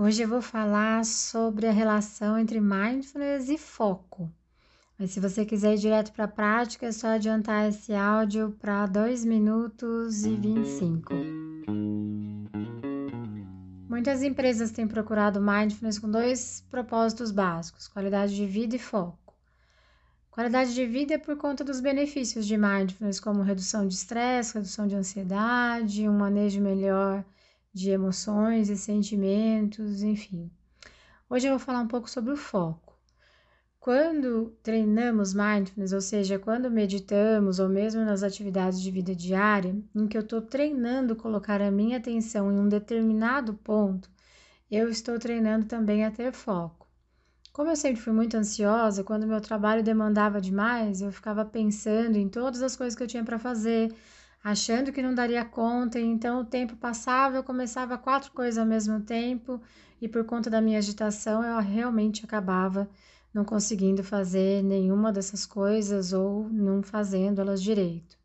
Hoje eu vou falar sobre a relação entre mindfulness e foco. Mas se você quiser ir direto para a prática, é só adiantar esse áudio para 2 minutos e 25. Muitas empresas têm procurado mindfulness com dois propósitos básicos: qualidade de vida e foco. Qualidade de vida é por conta dos benefícios de mindfulness, como redução de estresse, redução de ansiedade, um manejo melhor de emoções e sentimentos, enfim. Hoje eu vou falar um pouco sobre o foco. Quando treinamos mindfulness, ou seja, quando meditamos ou mesmo nas atividades de vida diária, em que eu estou treinando colocar a minha atenção em um determinado ponto, eu estou treinando também a ter foco. Como eu sempre fui muito ansiosa, quando meu trabalho demandava demais, eu ficava pensando em todas as coisas que eu tinha para fazer, achando que não daria conta, então o tempo passava, eu começava quatro coisas ao mesmo tempo e por conta da minha agitação eu realmente acabava não conseguindo fazer nenhuma dessas coisas ou não fazendo elas direito.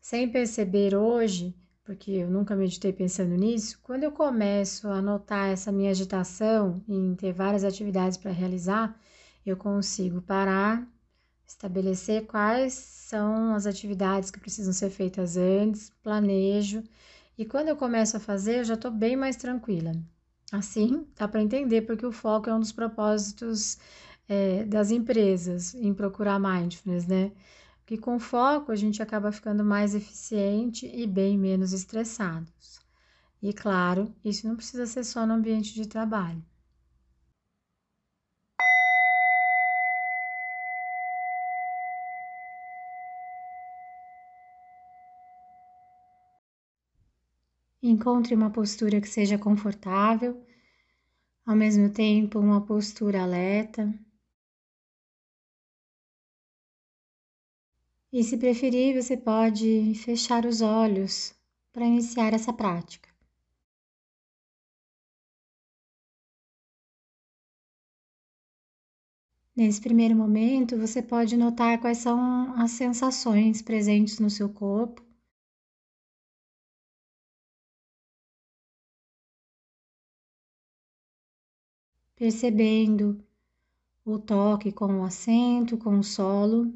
Sem perceber hoje, porque eu nunca meditei pensando nisso, quando eu começo a notar essa minha agitação em ter várias atividades para realizar, eu consigo parar, estabelecer quais são as atividades que precisam ser feitas antes, planejo e quando eu começo a fazer, eu já estou bem mais tranquila. Assim, dá para entender porque o foco é um dos propósitos é, das empresas em procurar mindfulness, né? Que com foco a gente acaba ficando mais eficiente e bem menos estressados. E claro, isso não precisa ser só no ambiente de trabalho. Encontre uma postura que seja confortável, ao mesmo tempo, uma postura alerta. E se preferir, você pode fechar os olhos para iniciar essa prática. Nesse primeiro momento, você pode notar quais são as sensações presentes no seu corpo percebendo o toque com o assento, com o solo.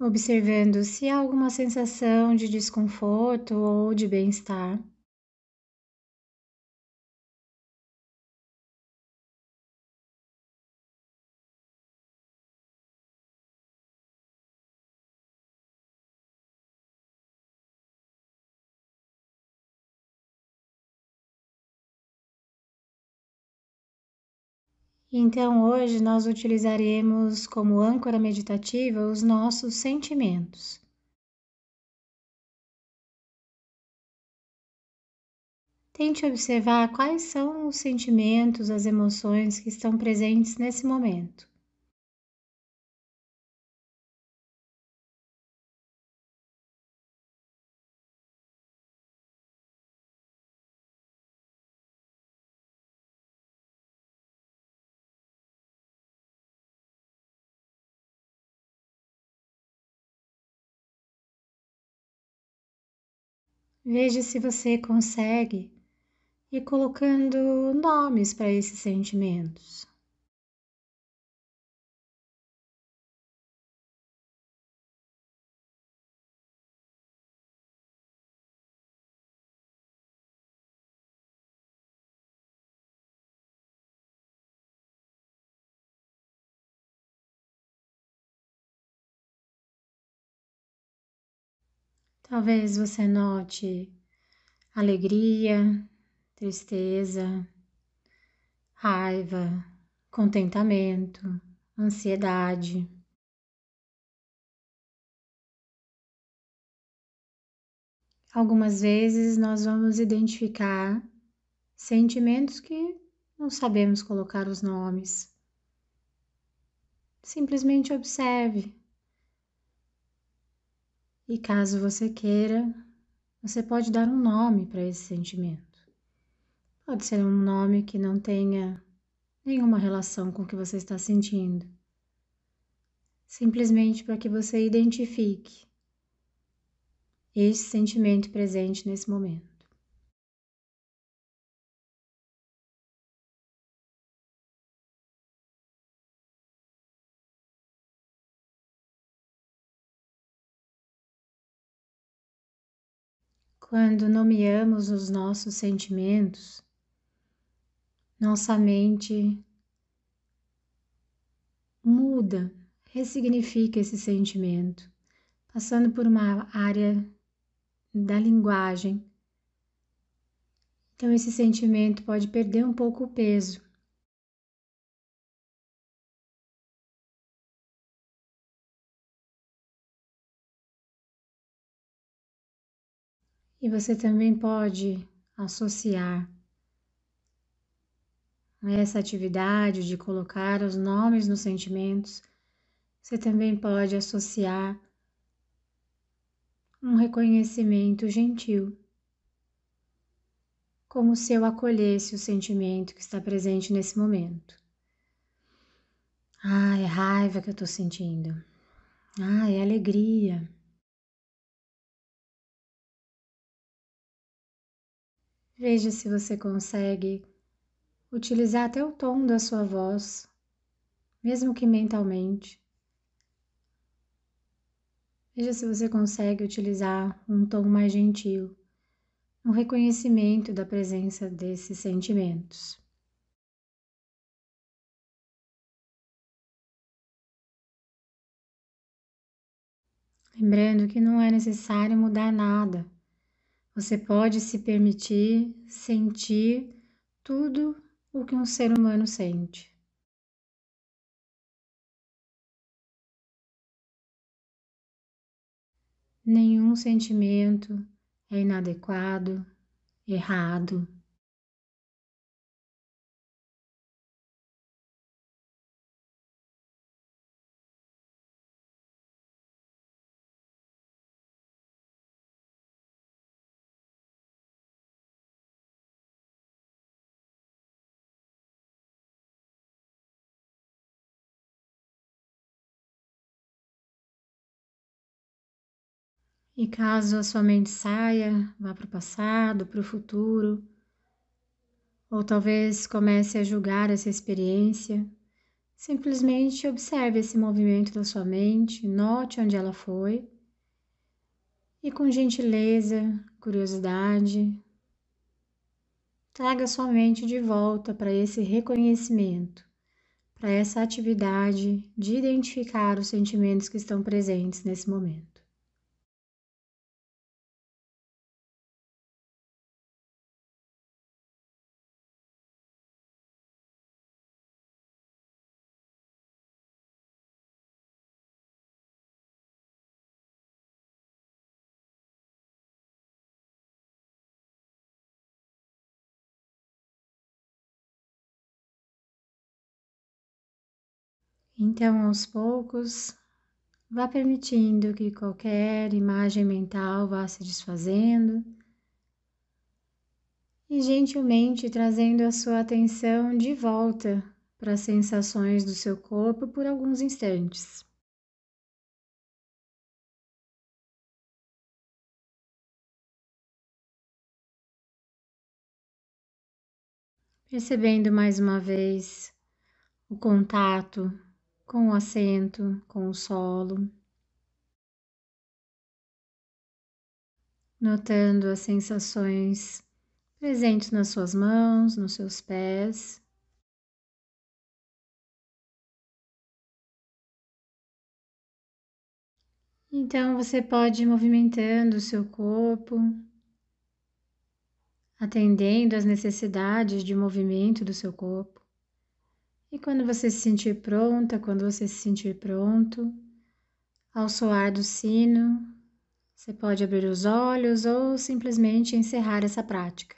Observando se há alguma sensação de desconforto ou de bem-estar. Então, hoje nós utilizaremos como âncora meditativa os nossos sentimentos. Tente observar quais são os sentimentos, as emoções que estão presentes nesse momento. Veja se você consegue ir colocando nomes para esses sentimentos. Talvez você note alegria, tristeza, raiva, contentamento, ansiedade. Algumas vezes nós vamos identificar sentimentos que não sabemos colocar os nomes. Simplesmente observe e caso você queira, você pode dar um nome para esse sentimento. Pode ser um nome que não tenha nenhuma relação com o que você está sentindo. Simplesmente para que você identifique esse sentimento presente nesse momento. Quando nomeamos os nossos sentimentos, nossa mente muda, ressignifica esse sentimento, passando por uma área da linguagem. Então, esse sentimento pode perder um pouco o peso. E você também pode associar essa atividade de colocar os nomes nos sentimentos. Você também pode associar um reconhecimento gentil, como se eu acolhesse o sentimento que está presente nesse momento. Ah, é raiva que eu estou sentindo. Ah, é alegria. Veja se você consegue utilizar até o tom da sua voz, mesmo que mentalmente, Veja se você consegue utilizar um tom mais gentil, um reconhecimento da presença desses sentimentos. Lembrando que não é necessário mudar nada. Você pode se permitir sentir tudo o que um ser humano sente. Nenhum sentimento é inadequado, errado. E caso a sua mente saia, vá para o passado, para o futuro, ou talvez comece a julgar essa experiência, simplesmente observe esse movimento da sua mente, note onde ela foi e com gentileza, curiosidade, traga sua mente de volta para esse reconhecimento, para essa atividade de identificar os sentimentos que estão presentes nesse momento. Então, aos poucos, vá permitindo que qualquer imagem mental vá se desfazendo e gentilmente trazendo a sua atenção de volta para as sensações do seu corpo por alguns instantes. Percebendo mais uma vez o contato com o assento, com o solo. Notando as sensações presentes nas suas mãos, nos seus pés. Então você pode ir movimentando o seu corpo, atendendo às necessidades de movimento do seu corpo. E quando você se sentir pronta, quando você se sentir pronto, ao soar do sino, Você pode abrir os olhos ou simplesmente encerrar essa prática.